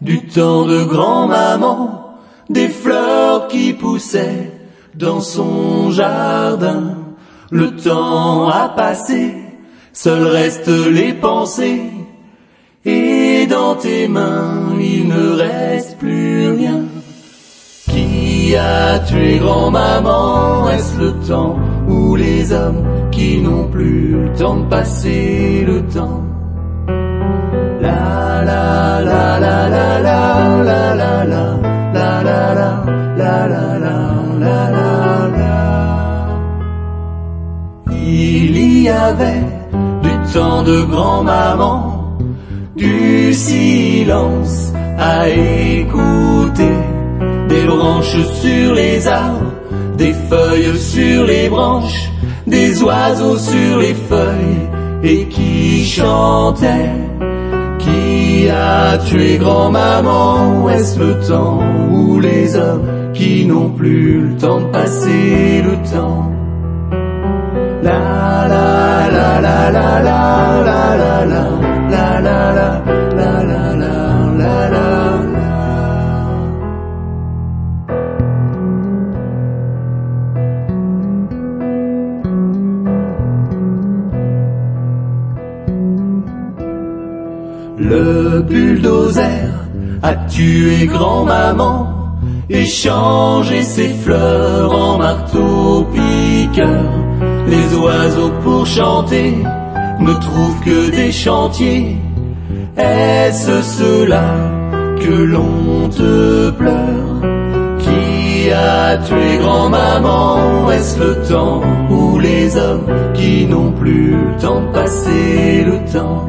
du temps de grand-maman des fleurs qui poussaient dans son jardin. Le temps a passé, seuls restent les pensées. Et dans tes mains, il ne reste plus rien. Qui a tué grand-maman? Est-ce le temps ou les hommes qui n'ont plus le temps de passer le temps? Il y avait du temps de grand-maman, du silence à écouter des branches sur les arbres, des feuilles sur les branches, des oiseaux sur les feuilles, et qui chantait. Qui a tué grand-maman Est-ce le temps ou les hommes qui n'ont plus le temps de passer le temps? La la la la la la Le bulldozer a tué grand-maman et changé ses fleurs en marteau piqueur. Les oiseaux pour chanter ne trouvent que des chantiers. Est-ce cela que l'on te pleure? Qui a tué grand-maman? Est-ce le temps ou les hommes qui n'ont plus le temps de passer le temps?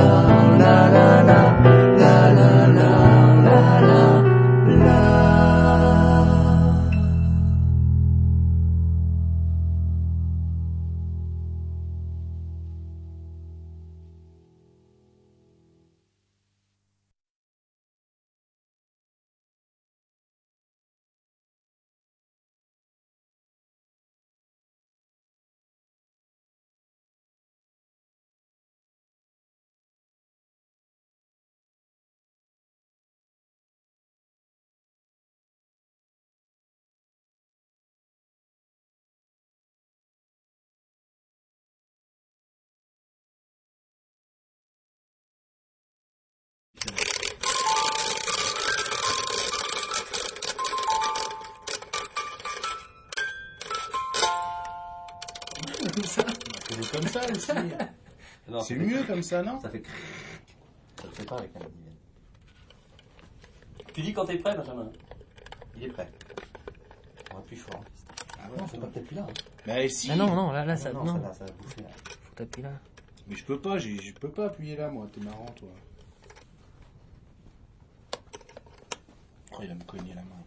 C'est comme ça aussi. Non, C'est ça fait- mieux comme ça, non Ça fait. Ça le fait pas avec un dizaine. Tu dis quand t'es prêt, Benjamin Il est prêt. On va plus fort. Ah non, faut pas peut-être là. hein. Bah si. Ah non, non, là, là, ça, non, non, ça va, ça va bouffer là. faut taper là. Mais je peux pas, j'ai- je peux pas appuyer là, moi. T'es marrant, toi. Oh, il va me cogner la main.